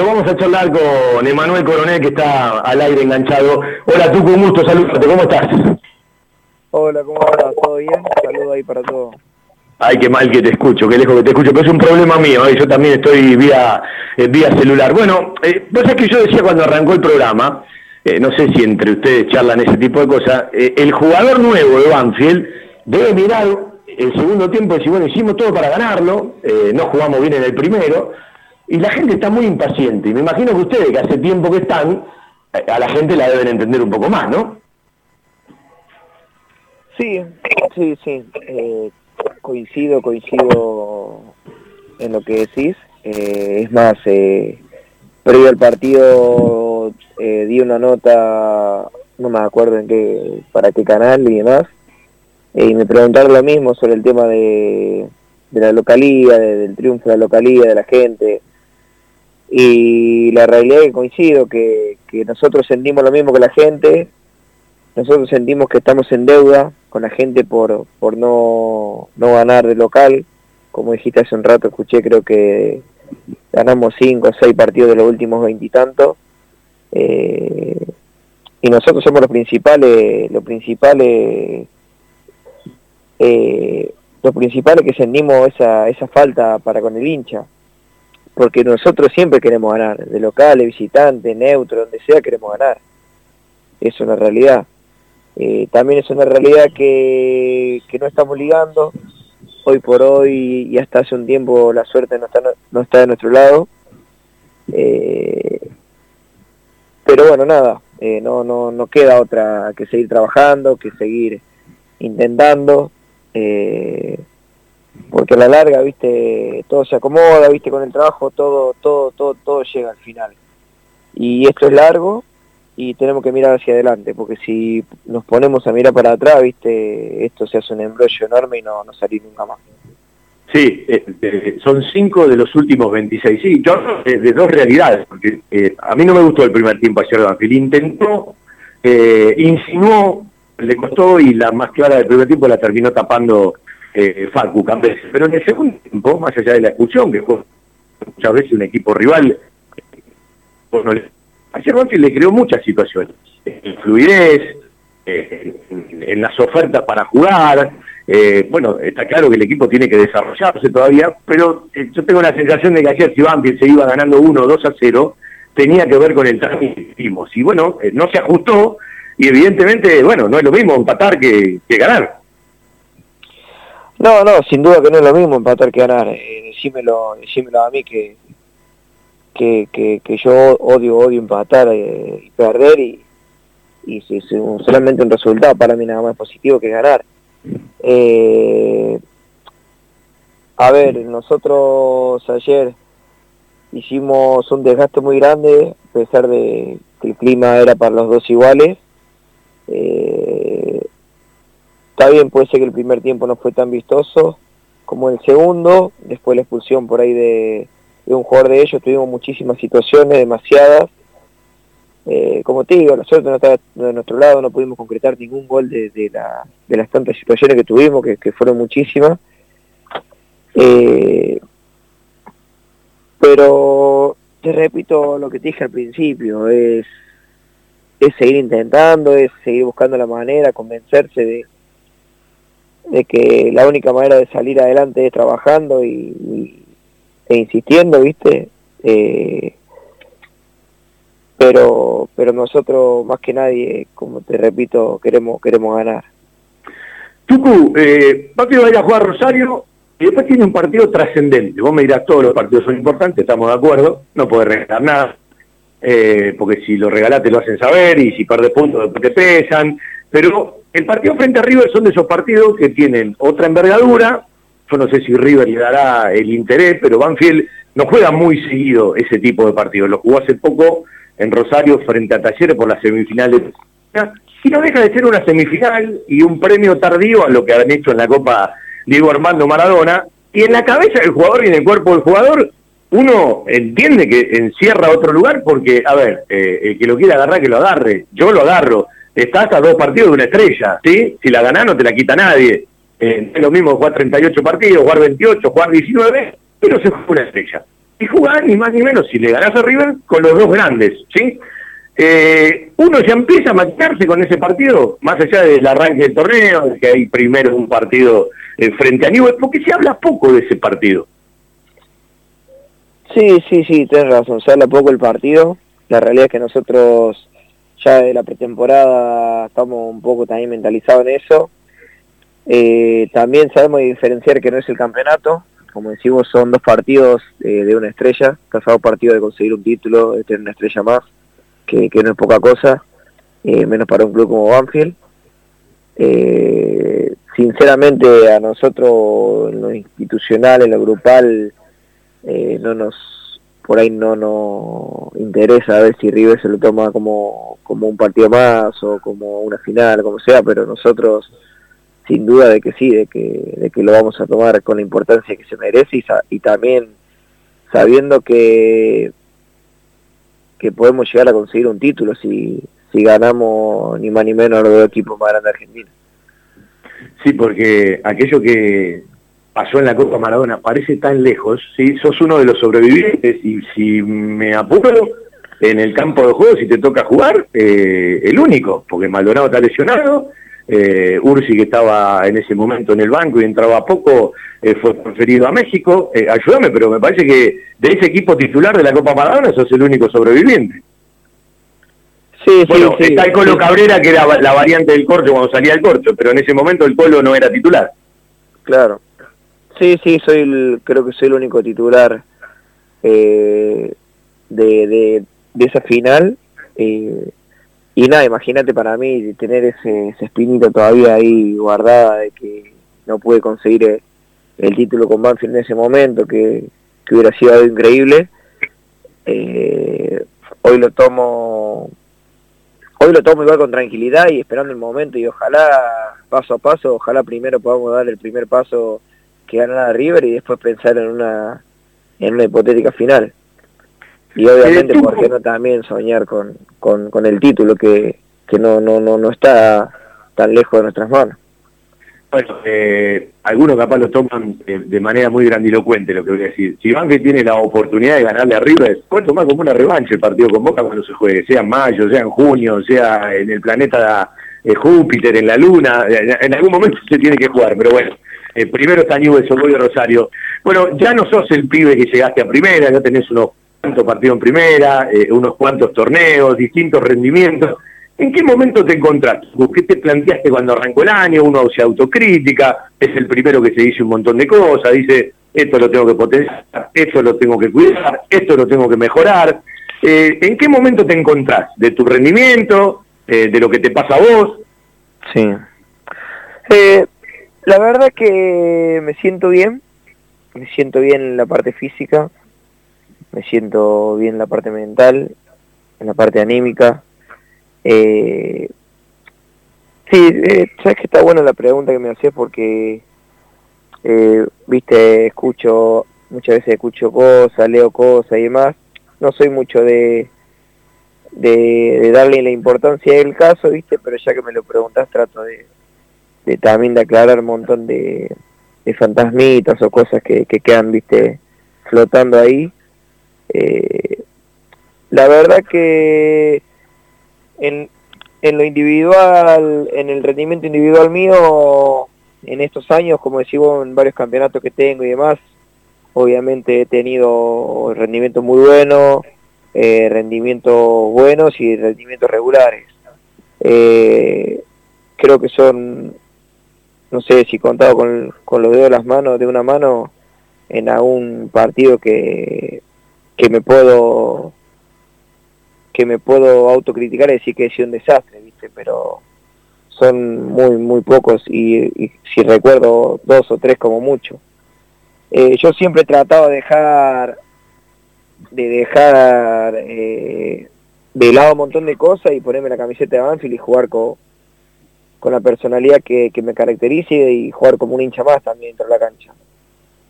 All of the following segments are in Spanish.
pero vamos a charlar con Emanuel Coronel que está al aire enganchado. Hola, Tucu, un gusto, saludarte, ¿cómo estás? Hola, ¿cómo va? ¿Todo bien? Saludos ahí para todos. Ay, qué mal que te escucho, qué lejos que te escucho, pero es un problema mío, ¿eh? yo también estoy vía, eh, vía celular. Bueno, eh, vos que yo decía cuando arrancó el programa, eh, no sé si entre ustedes charlan ese tipo de cosas, el jugador nuevo de Banfield debe mirar el segundo tiempo y decir, bueno, hicimos todo para ganarlo, no jugamos bien en el primero, y la gente está muy impaciente, y me imagino que ustedes, que hace tiempo que están, a la gente la deben entender un poco más, ¿no? Sí, sí, sí coincido, coincido en lo que decís. Eh, es más, eh, previo al partido eh, di una nota, no me acuerdo en qué, para qué canal y demás, y me preguntaron lo mismo sobre el tema de, de la localía, del triunfo de la localía, de la gente. Y la realidad es que coincido, que, que nosotros sentimos lo mismo que la gente, nosotros sentimos que estamos en deuda con la gente por, por no, no ganar de local. Como dijiste hace un rato, escuché, creo que ganamos cinco o seis partidos de los últimos veintitantos. Eh, y nosotros somos los principales, los principales, eh, los principales que sentimos esa, esa falta para con el hincha. Porque nosotros siempre queremos ganar, de local, de visitante, neutro, donde sea queremos ganar. Es una realidad. Eh, también es una realidad que, no estamos ligando. Hoy por hoy y hasta hace un tiempo la suerte no está, no está de nuestro lado. Eh, pero bueno, nada, eh, no, no, no queda otra que seguir trabajando, que seguir intentando. Porque a la larga, viste, todo se acomoda, viste, con el trabajo todo, todo, todo, todo llega al final. Y esto es largo, y tenemos que mirar hacia adelante, porque si nos ponemos a mirar para atrás, viste, esto se hace un embrollo enorme y no, no salir nunca más. Sí, eh, eh, son cinco de los últimos 26. Sí, yo de dos realidades, porque eh, a mí no me gustó el primer tiempo ayer de Banfield. Intentó, insinuó, le costó y la más clara del primer tiempo la terminó tapando Facu Campes. Pero en el segundo tiempo, más allá de la expulsión, que fue muchas veces un equipo rival, no le Ayer Banfield le creó muchas situaciones, en fluidez, en las ofertas para jugar, eh, bueno, está claro que el equipo tiene que desarrollarse todavía, pero eh, yo tengo la sensación de que ayer si Banfield se iba ganando 1 2 a 0, tenía que ver con el trámite que hicimos. Y bueno, eh, no se ajustó y evidentemente, bueno, no es lo mismo empatar que, ganar. No, no, sin duda que no es lo mismo empatar que ganar. decímelo, decímelo a mí que, que, que, yo odio, odio empatar eh, y perder y, y si, solamente un resultado para mí nada más positivo que ganar. Eh, a ver, nosotros ayer hicimos un desgaste muy grande, a pesar de que el clima era para los dos iguales. Eh, está bien, puede ser que el primer tiempo no fue tan vistoso como el segundo, después la expulsión por ahí de, un jugador de ellos, tuvimos muchísimas situaciones, demasiadas. Eh, como te digo, la suerte no está de nuestro lado, no pudimos concretar ningún gol de, de las tantas situaciones que tuvimos, que, fueron muchísimas. Eh, pero te repito lo que te dije al principio, es, es seguir intentando, es seguir buscando la manera, convencerse de, de que la única manera de salir adelante es trabajando y, e insistiendo, ¿viste? Eh, pero pero nosotros más que nadie, como te repito, queremos queremos ganar. Tucu, eh, va a jugar Rosario y después tiene un partido trascendente. Vos me dirás, todos los partidos son importantes, estamos de acuerdo, no podés regalar nada, eh, porque si lo regalás te lo hacen saber y si perdés puntos te pesan. Pero el partido frente a River son de esos partidos que tienen otra envergadura, yo no sé si River le dará el interés, pero Banfield no juega muy seguido ese tipo de partidos. Lo jugó hace poco en Rosario frente a Talleres por la semifinal de... Y no deja de ser una semifinal y un premio tardío a lo que han hecho en la Copa Diego Armando Maradona. Y en la cabeza del jugador y en el cuerpo del jugador, uno entiende que encierra otro lugar porque, a ver, eh, el que lo quiera agarrar, que lo agarre. Yo lo agarro. Estás a dos partidos de una estrella, ¿sí? Si la ganás no te la quita nadie. Eh, es lo mismo jugar 38 partidos, jugar 28, jugar 19, pero se juega una estrella. y jugás ni más ni menos, si le ganás a River, con los dos grandes, ¿sí? Eh, uno ya empieza a maquinarse con ese partido, más allá del arranque del torneo, que hay primero un partido eh, frente a Newell, porque se habla poco de ese partido. Sí, sí, sí, tienes razón, se habla poco el partido. La realidad es que nosotros ya de la pretemporada estamos un poco también mentalizados en eso. Eh, también sabemos diferenciar que no es el campeonato, como decimos son dos partidos eh, de una estrella, casado partido de conseguir un título, de tener una estrella más, que, no es poca cosa, eh, menos para un club como Banfield. sinceramente a nosotros en lo institucional, en lo grupal, no nos por ahí no nos interesa a ver si River se lo toma como, como un partido más o como una final, como sea, pero nosotros sin duda de que sí, de que, de que lo vamos a tomar con la importancia que se merece y, y también sabiendo que, que podemos llegar a conseguir un título si, si ganamos ni más ni menos a los dos equipos más grandes de Argentina. Sí, porque aquello que pasó en la Copa Maradona parece tan lejos, ¿sí? sos uno de los sobrevivientes y si me apuro en el campo de juego, si te toca jugar, eh, el único, porque Maldonado está lesionado, eh, Ursi que estaba en ese momento en el banco y entraba poco, eh, fue transferido a México, eh, ayúdame, pero me parece que de ese equipo titular de la Copa Maradona sos el único sobreviviente. Sí, bueno, sí, está el Colo Cabrera, que era la variante del corcho cuando salía el corcho, pero en ese momento el Colo no era titular. Claro. Sí, sí, soy el, creo que soy el único titular de, de, de, esa final. Eh, y nada, imagínate para mí tener ese, espinito todavía ahí guardada de que no pude conseguir el, título con Banfield en ese momento, que, hubiera sido algo increíble. Eh, hoy lo tomo hoy lo tomo igual con tranquilidad y esperando el momento y ojalá paso a paso, ojalá primero podamos dar el primer paso que ganar a River y después pensar en una en una hipotética final y obviamente por qué no también soñar con, con, el título que, que no, no, no, no está tan lejos de nuestras manos. Bueno, eh, algunos capaz lo toman de, manera muy grandilocuente lo que voy a decir. Si Banfield tiene la oportunidad de ganarle a River, puede tomar como una revancha el partido con Boca cuando se juegue, sea en mayo, sea en junio, sea en el planeta eh, Júpiter, en la Luna, en, algún momento se tiene que jugar, pero bueno, eh, primero está Newell's de Rosario. Bueno, ya no sos el pibe que llegaste a primera, ya tenés unos cuantos partidos en primera, eh, unos cuantos torneos, distintos rendimientos. ¿En qué momento te encontraste? ¿Qué te planteaste cuando arrancó el año? Uno se autocrítica, es el primero que se dice un montón de cosas, dice, esto lo tengo que potenciar, esto lo tengo que cuidar, esto lo tengo que mejorar. Eh, ¿En qué momento te encontrás? ¿De tu rendimiento? Eh, ¿De lo que te pasa a vos? Sí. La verdad que me siento bien, me siento bien en la parte física, me siento bien en la parte mental, en la parte anímica. Eh, sí, eh, sabes que está buena la pregunta que me hacías porque, eh, viste, escucho, muchas veces escucho cosas, leo cosas y demás. No soy mucho de, de, darle la importancia del caso, viste, pero ya que me lo preguntas trato de, de también de aclarar un montón de, de fantasmitas o cosas que, que quedan, viste, flotando ahí eh, la verdad que en, en lo individual, en el rendimiento individual mío, en estos años, como decimos, en varios campeonatos que tengo y demás, obviamente he tenido rendimientos muy buenos, eh, rendimientos buenos y rendimientos regulares. Eh, creo que son, no sé si contado con, con los dedos de las manos, de una mano, en algún partido que que me puedo que me puedo autocriticar y decir que he sido un desastre, ¿viste? Pero son muy, muy pocos y, si recuerdo dos o tres como mucho. Eh, yo siempre he tratado de dejar de dejar eh, de lado un montón de cosas y ponerme la camiseta de Banfield y jugar con, con la personalidad que, me caracterice y jugar como un hincha más también dentro de la cancha.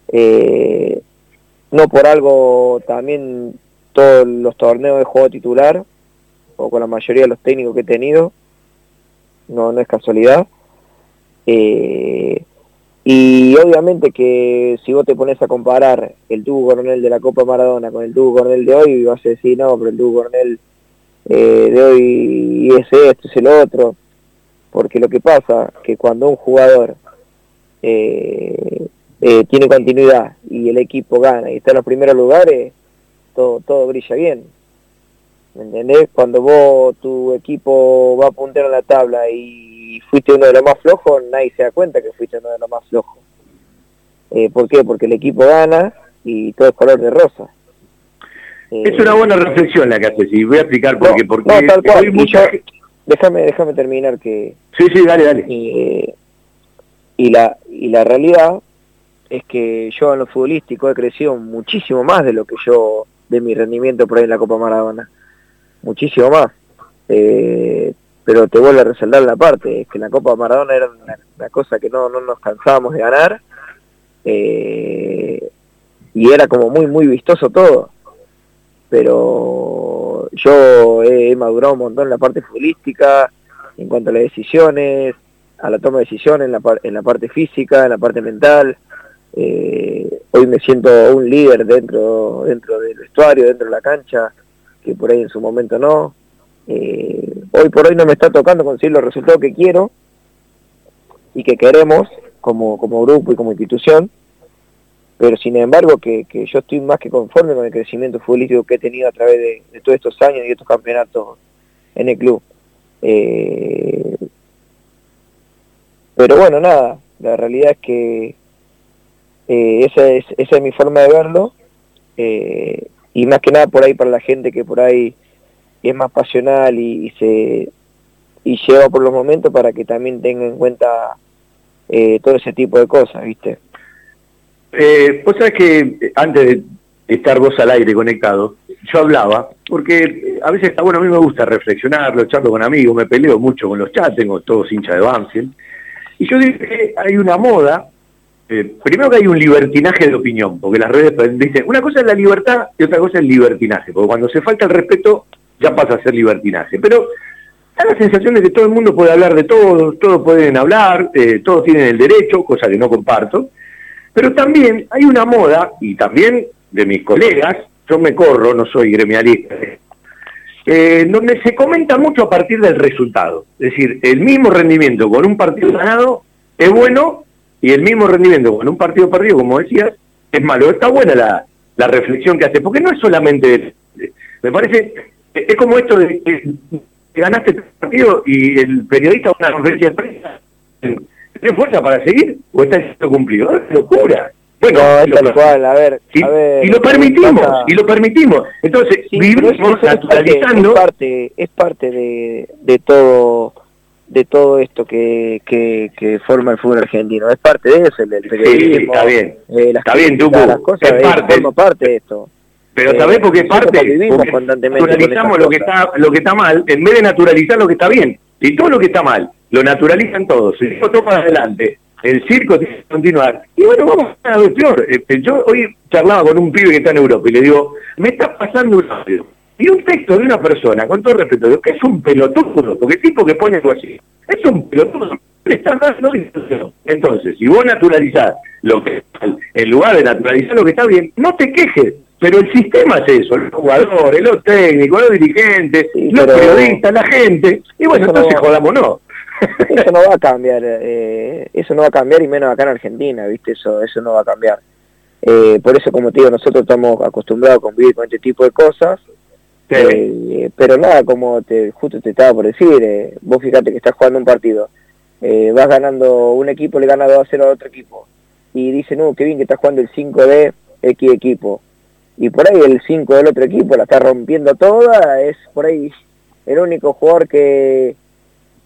Eh, no por algo también todos los torneos de juego titular, o con la mayoría de los técnicos que he tenido, no, no es casualidad. Eh, Y obviamente que si vos te pones a comparar el tubo coronel de la Copa Maradona con el tubo coronel de hoy, vas a decir, no, pero el tubo coronel eh, de hoy es esto, es el otro. Porque lo que pasa que cuando un jugador eh, eh, tiene continuidad y el equipo gana y está en los primeros lugares, todo, todo brilla bien. ¿Me entendés? Cuando vos, tu equipo va a puntero en la tabla y fuiste uno de los más flojos, nadie se da cuenta que fuiste uno de los más flojos. Eh, ¿Por qué? Porque el equipo gana y todo es color de rosa. es una buena reflexión la que haces y voy a explicar por qué. Porque no, tal cual. Déjame, déjame terminar que... Sí, sí, dale, dale. y, la, y la realidad es que yo en lo futbolístico he crecido muchísimo más de lo que yo, de mi rendimiento por ahí en la Copa Maradona muchísimo más. Eh, pero te vuelvo a resaltar la parte, es que la Copa Maradona era una, cosa que no, no, nos cansábamos de ganar eh, y era como muy, muy vistoso todo. Pero yo he, madurado un montón en la parte futbolística, en cuanto a las decisiones, a la toma de decisiones, en la, en la parte física, en la parte mental. Eh, hoy me siento un líder dentro, dentro del vestuario, dentro de la cancha que por ahí en su momento no. Eh, hoy por hoy no me está tocando conseguir los resultados que quiero y que queremos como, como grupo y como institución, pero sin embargo que, yo estoy más que conforme con el crecimiento futbolístico que he tenido a través de, todos estos años y estos campeonatos en el club. Eh, pero bueno, nada, la realidad es que eh, esa, es, esa es mi forma de verlo. Eh, y más que nada por ahí para la gente que por ahí es más pasional y, se y lleva por los momentos para que también tenga en cuenta todo ese tipo de cosas, ¿viste? Eh, vos sabés que antes de estar vos al aire conectado, yo hablaba, porque a veces está bueno, a mí me gusta reflexionar, lo charlo con amigos, me peleo mucho con los chats, tengo todos hinchas de Banfield, y yo dije que hay una moda eh, primero que hay un libertinaje de opinión, porque las redes dicen, una cosa es la libertad y otra cosa es el libertinaje, porque cuando se falta el respeto ya pasa a ser libertinaje. Pero da la sensación de que todo el mundo puede hablar de todo, todos pueden hablar, eh, todos tienen el derecho, cosa que no comparto, pero también hay una moda, y también de mis colegas, yo me corro, no soy gremialista, eh, donde se comenta mucho a partir del resultado. Es decir, el mismo rendimiento con un partido ganado es bueno y el mismo rendimiento con un partido perdido, como decías, es malo. Está buena la, la reflexión que hace, porque no es solamente, me parece, es como esto de que ganaste el partido y el periodista una conferencia de prensa, ¿tiene fuerza para seguir o está siendo cumplido? Es locura. Bueno, es cual, a ver, y, a ver, y lo permitimos, y lo permitimos. Entonces, vivimos naturalizando... Es parte, es parte de, de todo de todo esto que, que, forma el fútbol argentino. Es parte de eso, el, periodismo. está bien. Eh, está bien, Tucu. Las cosas, es parte. parte de esto. Pero ¿sabés por qué es parte? naturalizamos lo que, está, lo que está mal en vez de naturalizar lo que está bien. Y todo lo que está mal, lo naturalizan todos. Si esto toma adelante, el circo tiene que continuar. Y bueno, vamos a ver peor. Este, yo hoy charlaba con un pibe que está en Europa y le digo, me está pasando un audio y un texto de una persona, con todo respeto, que es un pelotudo, porque el tipo que pone algo así, es un pelotudo, le está dando Entonces, si vos naturalizás lo que en lugar de naturalizar lo que está bien, no te quejes, pero el sistema es eso, los jugadores, los técnicos, los dirigentes, los periodistas, la gente, y bueno, entonces no, jodamos no. Eso no va a cambiar, eh, eso no va a cambiar y menos acá en Argentina, ¿viste? Eso, eso no va a cambiar. Eh, por eso, como te digo, nosotros estamos acostumbrados a convivir con este tipo de cosas, eh, pero nada, como te, justo te estaba por decir, vos fíjate que estás jugando un partido, vas ganando, un equipo le gana 2 a 0 a otro equipo, y dicen, no, qué bien que estás jugando el 5 de X equipo, y por ahí el 5 del otro equipo la está rompiendo toda, es por ahí el único jugador que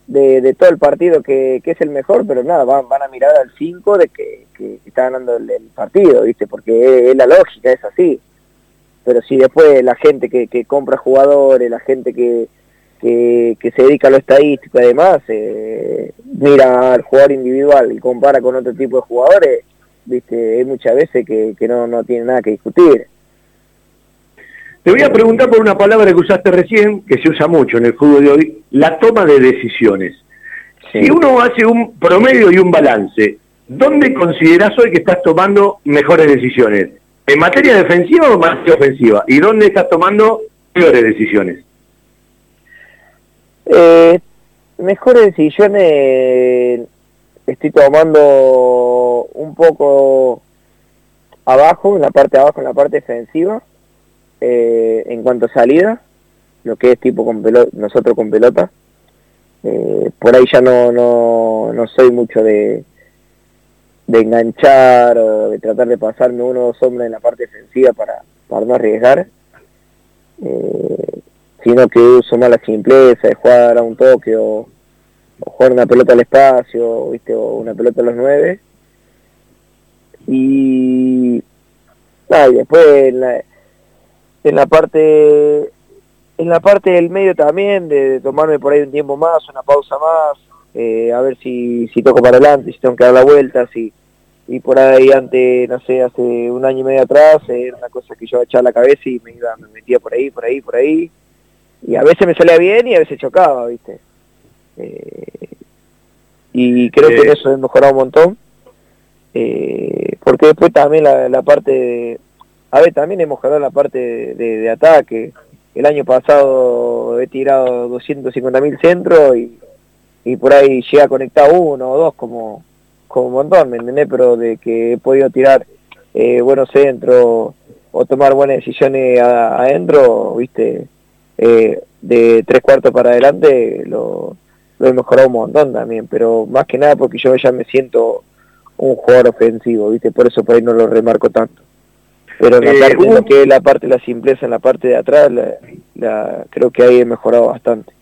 de, todo el partido que, es el mejor, pero nada, van, van a mirar al 5 de que, está ganando el, partido, ¿viste? Porque es la lógica, es así pero si después la gente que, que compra jugadores, la gente que, que, se dedica a lo estadístico y demás, eh, mira al jugador individual y compara con otro tipo de jugadores, viste, hay muchas veces que, que no, no tiene nada que discutir. Te voy a preguntar por una palabra que usaste recién, que se usa mucho en el fútbol de hoy, la toma de decisiones. Si uno hace un promedio y un balance ¿dónde considerás hoy que estás tomando mejores decisiones? ¿En materia defensiva o en materia ofensiva? ¿Y dónde estás tomando peores decisiones? Eh, mejores decisiones estoy tomando un poco abajo, en la parte de abajo, en la parte defensiva, eh, en cuanto a salida, lo que es tipo con pelota, nosotros con pelota. Eh, por ahí ya no, no, no soy mucho de, de enganchar o de tratar de pasarme uno o dos hombres en la parte defensiva para, para no arriesgar, eh, sino que uso más la simpleza de jugar a un toque o, jugar una pelota al espacio, ¿viste? o una pelota a los nueve. Y, después en la parte en la parte del medio también, de, tomarme por ahí un tiempo más, una pausa más, eh, a ver si, si toco para adelante, si tengo que dar la vuelta, si, y por ahí antes, no sé, hace un año y medio atrás, era una cosa que yo echaba la cabeza y me iba, me metía por ahí, por ahí, por ahí, y a veces me salía bien y a veces chocaba, viste. Eh, y creo que eso he mejorado un montón, eh, porque después también la, la parte de, a ver, también he mejorado la parte de, ataque, el año pasado he tirado 250.000 centros y, por ahí llega a conectar uno o dos como, como un montón, ¿me entendés? Pero de que he podido tirar eh, buenos centros o tomar buenas decisiones adentro, viste, eh, de tres cuartos para adelante lo, lo he mejorado un montón también, pero más que nada porque yo ya me siento un jugador ofensivo, viste, por eso por ahí no lo remarco tanto. Pero en la, eh, parte, lo que es la parte de la simpleza en la parte de atrás, la, creo que ahí he mejorado bastante.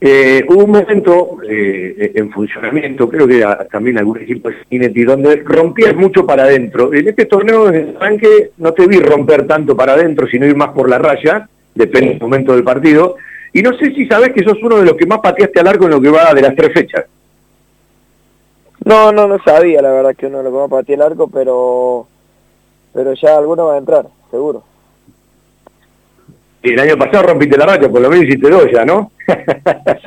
Eh, hubo un momento eh, en funcionamiento, creo que también algún equipo de Cinetti, donde rompías mucho para adentro. En este torneo de arranque no te vi romper tanto para adentro, sino ir más por la raya, depende del momento del partido. Y no sé si sabes que sos uno de los que más pateaste al arco en lo que va de las tres fechas. No, no, no sabía la verdad que uno de los que más pateé el arco, pero pero ya alguno va a entrar, seguro. Y el año pasado rompiste la racha, por lo menos hiciste dos ya, ¿no?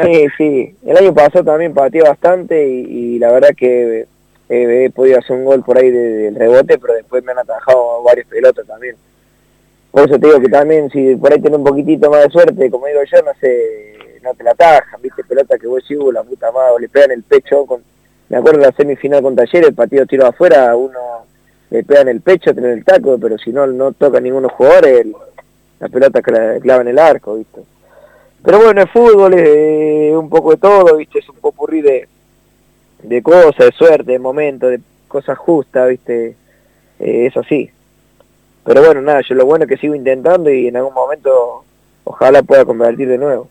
sí, sí. El año pasado también pateé bastante y, la verdad que he podido hacer un gol por ahí del rebote, pero después me han atajado varios pelotas también. Por eso te digo que también si por ahí tiene un poquitito más de suerte, como digo yo, no sé, no te la atajan, viste, pelota que vos decís, uh, la puta madre, o le pegan el pecho. Con... Me acuerdo de la semifinal con Talleres, el partido tiro afuera, uno le pegan el pecho, tienen el taco, pero si no, no toca ninguno de los jugadores, la pelota clava en el arco, ¿viste? Pero bueno, el fútbol es eh, un poco de todo, ¿viste? Es un popurrí de, de cosas, de suerte, de momentos, de cosas justas, ¿viste? Eh, es así. Pero bueno, nada, yo lo bueno es que sigo intentando y en algún momento ojalá pueda convertir de nuevo.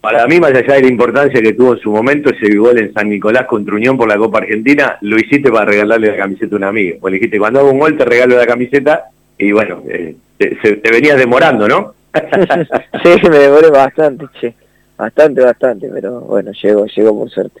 Para mí, más allá de la importancia que tuvo en su momento ese gol en San Nicolás contra Unión por la Copa Argentina, lo hiciste para regalarle la camiseta a un amigo. Pues le dijiste, cuando hago un gol te regalo la camiseta y bueno, eh, te, venías demorando, ¿no? sí, me demoré bastante, che. Bastante, bastante, pero bueno, llegó, llegó por suerte.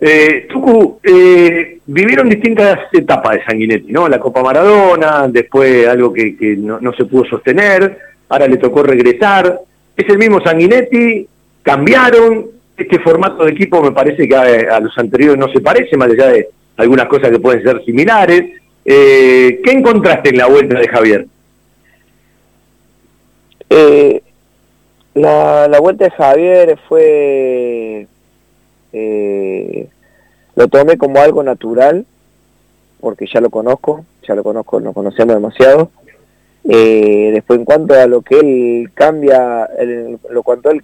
Eh, Tucu, eh, vivieron distintas etapas de Sanguinetti, ¿no? La Copa Maradona, después algo que, no, no se pudo sostener, ahora le tocó regresar, es el mismo Sanguinetti, cambiaron, este formato de equipo me parece que a, los anteriores no se parece, más allá de algunas cosas que pueden ser similares. Eh, ¿Qué encontraste en la vuelta de Javier? Eh, la, la, vuelta de Javier fue... Eh, lo tomé como algo natural, porque ya lo conozco, ya lo conozco, nos conocemos demasiado. Eh, después en cuanto a lo que él cambia, lo cuanto él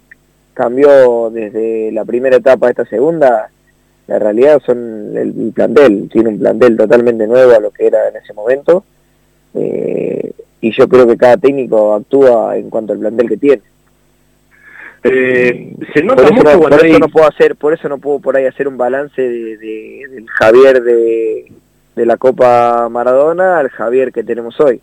cambió desde la primera etapa a esta segunda, la realidad son el, plantel, tiene un plantel totalmente nuevo a lo que era en ese momento, eh, y yo creo que cada técnico actúa en cuanto al plantel que tiene. Eh, se nota por eso, por eso no puedo hacer, por eso no puedo por ahí hacer un balance de, del Javier de, de la Copa Maradona al Javier que tenemos hoy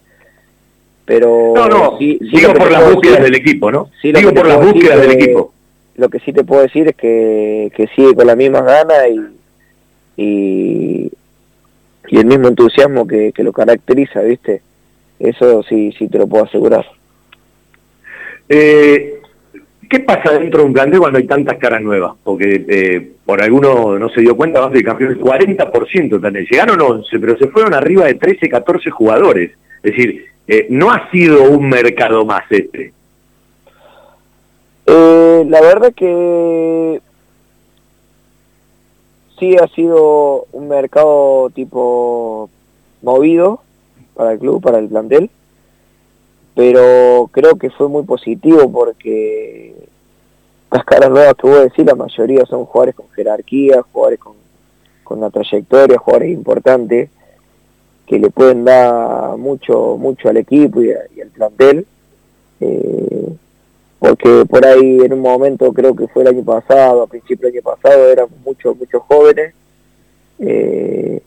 pero no no sigo por las búsquedas del equipo no sigo por las búsquedas del equipo. lo que sí te puedo decir es que, que sigue con las mismas ganas y, y, el mismo entusiasmo que, que, lo caracteriza viste eso sí sí te lo puedo asegurar. Eh, ¿qué pasa dentro de un plantel cuando hay tantas caras nuevas? Porque eh, por alguno no se dio cuenta, más del campeón, el 40% también. Llegaron 11, pero se fueron arriba de 13, 14 jugadores. Es decir, eh, no ha sido un mercado más este. Eh, la verdad que sí ha sido un mercado tipo movido para el club, para el plantel, pero creo que fue muy positivo porque las caras nuevas que voy a decir, la mayoría son jugadores con jerarquía, jugadores con, con una trayectoria, jugadores importantes que le pueden dar mucho mucho al equipo y, al plantel. Eh, porque por ahí en un momento, creo que fue el año pasado, a principio del año pasado, eran muchos, muchos jóvenes, eh,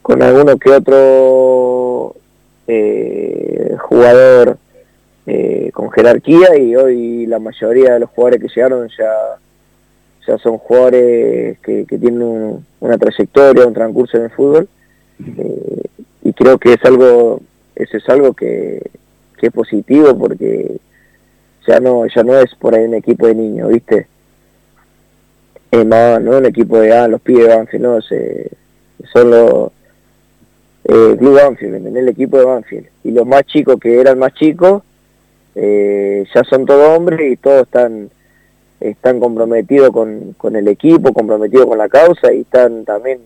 con alguno que otro eh, jugador eh, con jerarquía y hoy la mayoría de los jugadores que llegaron ya, ya son jugadores que, tienen una trayectoria, un transcurso en el fútbol y creo que es algo, eso es algo que, que es positivo porque ya no ya no es por ahí un equipo de niños, ¿viste? Eh, no, un equipo de ah, los pibes de Banfield, no, se, son los eh, Club Banfield, el equipo de Banfield. Y los más chicos que eran más chicos, eh, ya son todos hombres y todos están están comprometidos con, con el equipo, comprometidos con la causa y están también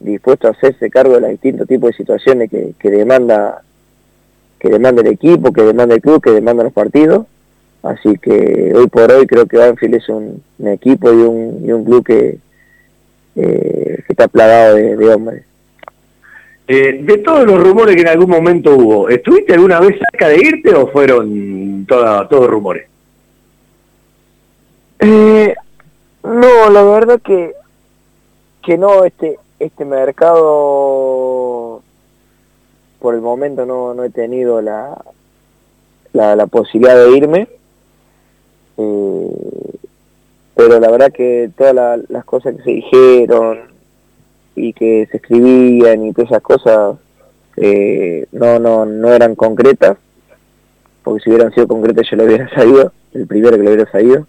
dispuestos a hacerse cargo de los distintos tipos de situaciones que, que demanda que demanda el equipo, que demanda el club, que demanda los partidos Así que hoy por hoy creo que Banfield es un, equipo y un, y un club que, eh, está plagado de, hombres. Eh, de todos los rumores que en algún momento hubo, ¿estuviste alguna vez cerca de irte o fueron todos rumores? Eh, no, la verdad que que no, este este mercado por el momento no, no he tenido la, la, la posibilidad de irme eh, pero la verdad que todas las cosas que se dijeron y que se escribían y todas esas cosas eh, no, no, no eran concretas, porque si hubieran sido concretas yo lo hubiera sabido, el primero que lo hubiera sabido,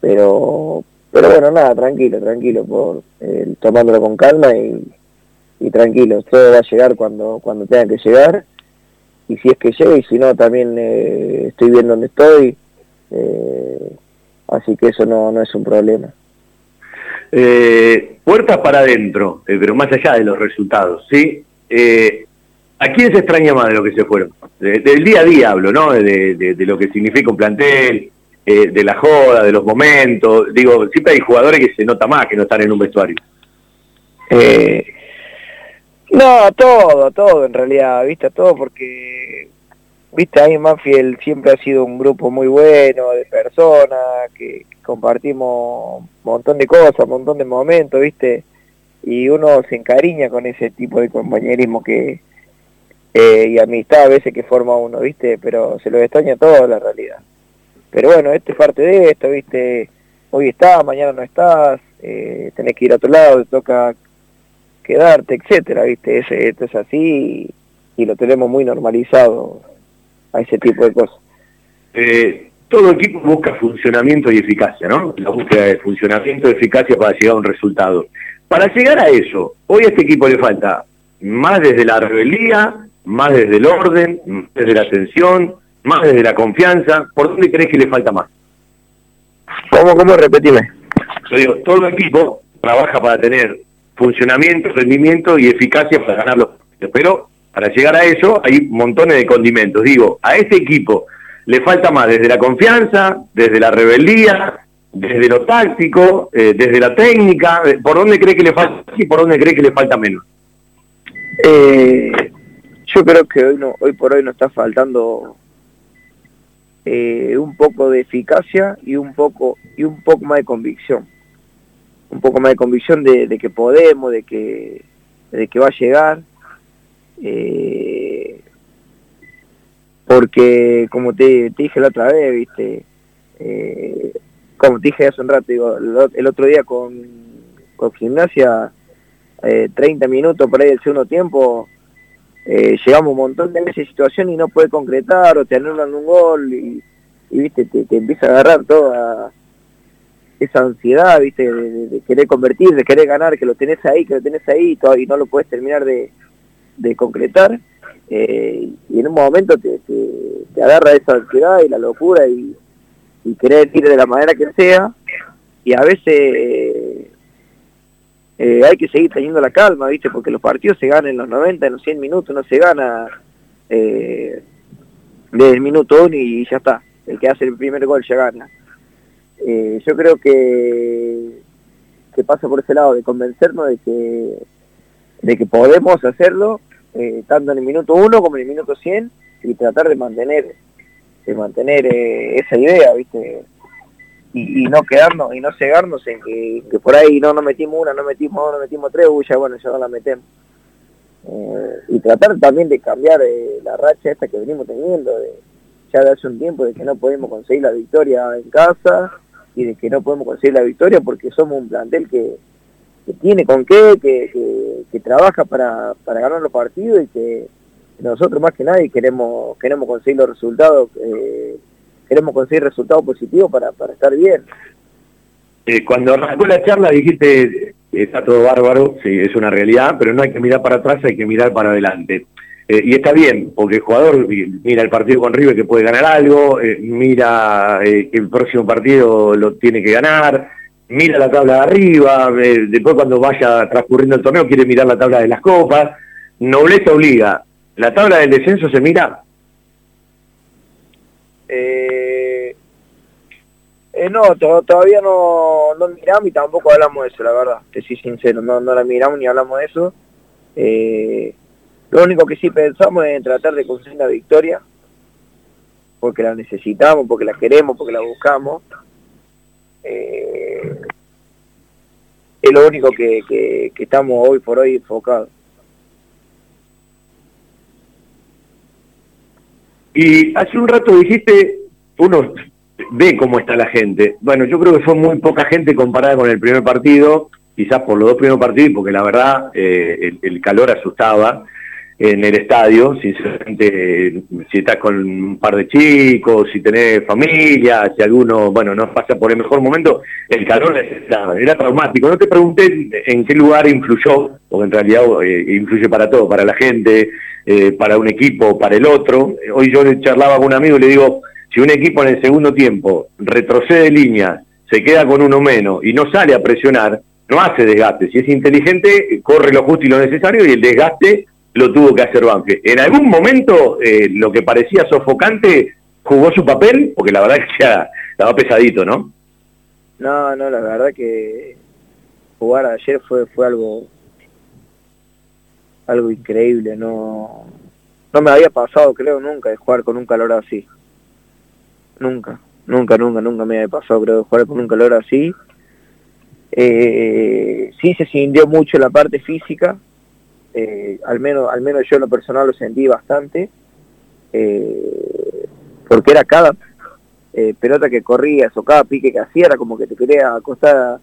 pero pero bueno, nada, tranquilo, tranquilo, por eh, tomándolo con calma y, tranquilo, todo va a llegar cuando, cuando tenga que llegar, y si es que llega, y si no, también eh, estoy bien donde estoy, eh, así que eso no, no es un problema. Eh, puertas para adentro, pero más allá de los resultados, ¿sí? ¿A quién se extraña más de lo que se fueron? del día a día hablo, ¿no? De, lo que significa un plantel, de la joda, de los momentos. Digo, siempre hay jugadores que se nota más que no están en un vestuario. no, todo, todo en realidad, ¿viste? Todo porque viste, ahí Manfield siempre ha sido un grupo muy bueno de personas, que, compartimos un montón de cosas, un montón de momentos, viste, y uno se encariña con ese tipo de compañerismo que eh, y amistad a veces que forma uno, viste, pero se lo extraña todo la realidad. Pero bueno, esto es parte de esto, viste, hoy estás, mañana no estás, eh, tenés que ir a otro lado, te toca quedarte, etcétera, viste, esto es así y lo tenemos muy normalizado a ese tipo de cosas. Eh, todo equipo busca funcionamiento y eficacia, ¿no? La búsqueda de funcionamiento y eficacia para llegar a un resultado. Para llegar a eso, hoy a este equipo le falta más desde la rebeldía, más desde el orden, más desde la atención, más desde la confianza. ¿Por dónde crees que le falta más? ¿Cómo, cómo? Repetime. Yo digo, todo el equipo trabaja para tener funcionamiento, rendimiento y eficacia para ganar los pero para llegar a eso hay montones de condimentos. Digo, a este equipo le falta más desde la confianza, desde la rebeldía, desde lo táctico, eh, desde la técnica. ¿Por dónde cree que le falta y por dónde cree que le falta menos? Eh, yo creo que hoy, no, hoy por hoy nos está faltando eh, un poco de eficacia y un poco y un poco más de convicción. Un poco más de convicción de, que podemos, de que, de que va a llegar eh, porque como te, dije la otra vez, viste, eh, como te dije hace un rato, el otro día con, con gimnasia, eh, 30 minutos por ahí del segundo tiempo, eh, llegamos un montón de veces situación y no puede concretar o te anulan un gol y, viste, te, empieza a agarrar toda esa ansiedad, viste, de, querer convertir, de querer ganar, que lo tenés ahí, que lo tenés ahí y, no lo puedes terminar de, concretar. Eh, y en un momento te, te, agarra esa ansiedad y la locura y, y querer ir de la manera que sea. Y a veces hay que seguir teniendo la calma, ¿viste? Porque los partidos se ganan en los 90, en los 100 minutos, no se gana eh, desde el minuto uno y ya está. El que hace el primer gol ya gana. Eh, yo creo que, que pasa por ese lado, de convencernos de que, de que podemos hacerlo, eh, tanto en el minuto uno como en el minuto 100, y tratar de mantener, de mantener esa idea, ¿viste? Y, no quedarnos y no cegarnos en que, por ahí no nos metimos una, no metimos dos, no metimos tres, uy, ya bueno, ya no la metemos. Eh, y tratar también de cambiar eh, la racha esta que venimos teniendo, ya de hace un tiempo, de que no podemos conseguir la victoria en casa y de que no podemos conseguir la victoria porque somos un plantel que, tiene con qué, que, que, trabaja para, para ganar los partidos y que nosotros más que nadie queremos queremos conseguir los resultados eh, queremos conseguir resultados positivos para, para estar bien. Eh, cuando arrancó la charla dijiste, está todo bárbaro, sí, es una realidad, pero no hay que mirar para atrás, hay que mirar para adelante. Eh, y está bien, porque el jugador mira el partido con River que puede ganar algo, eh, mira que el próximo partido lo tiene que ganar, mira la tabla de arriba, después cuando vaya transcurriendo el torneo quiere mirar la tabla de las copas. Nobleza obliga. ¿La tabla del descenso se mira? Eh, eh, no, todavía no, miramos y tampoco hablamos de eso, la verdad, te soy sincero, no, no la miramos ni hablamos de eso. Eh, lo único que sí pensamos es en tratar de conseguir la victoria, porque la necesitamos, porque la queremos, porque la buscamos. es lo único que, que estamos hoy por hoy enfocados. Y hace un rato dijiste, uno ve cómo está la gente. Bueno, yo creo que fue muy poca gente comparada con el primer partido, quizás por los dos primeros partidos, porque la verdad eh, el, calor asustaba en el estadio, sinceramente, si estás con un par de chicos, si tenés familia, si alguno, bueno, no pasa por el mejor momento, el calor era, traumático. No te pregunté en qué lugar influyó, porque en realidad eh, influye para todo, para la gente, eh, para un equipo, para el otro. Hoy yo le charlaba con un amigo y le digo, si un equipo en el segundo tiempo retrocede línea, se queda con uno menos y no sale a presionar, no hace desgaste. Si es inteligente, corre lo justo y lo necesario y el desgaste lo tuvo que hacer Banfield. En algún momento, eh, lo que parecía sofocante jugó su papel, porque la verdad que ya estaba pesadito, ¿no? No, no, la verdad que jugar ayer fue, fue algo algo increíble, no, no me había pasado creo nunca de jugar con un calor así. Nunca, nunca, nunca, nunca me había pasado creo de jugar con un calor así. Eh, sí se sintió mucho la parte física, eh, al menos al menos yo en lo personal lo sentí bastante, eh, porque era cada eh, pelota que corría o cada pique que hacía era como que te quería acostar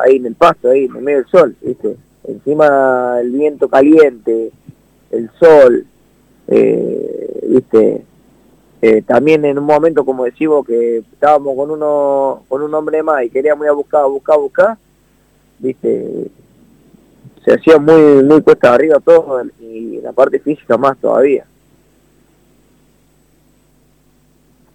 ahí en el pasto, ahí en medio del sol, ¿viste? encima el viento caliente, el sol, viste, también en un momento como decimos que estábamos con uno con un hombre más y queríamos ir a buscar, buscar, buscar, viste, se hacía muy muy cuesta arriba todo y la parte física más todavía.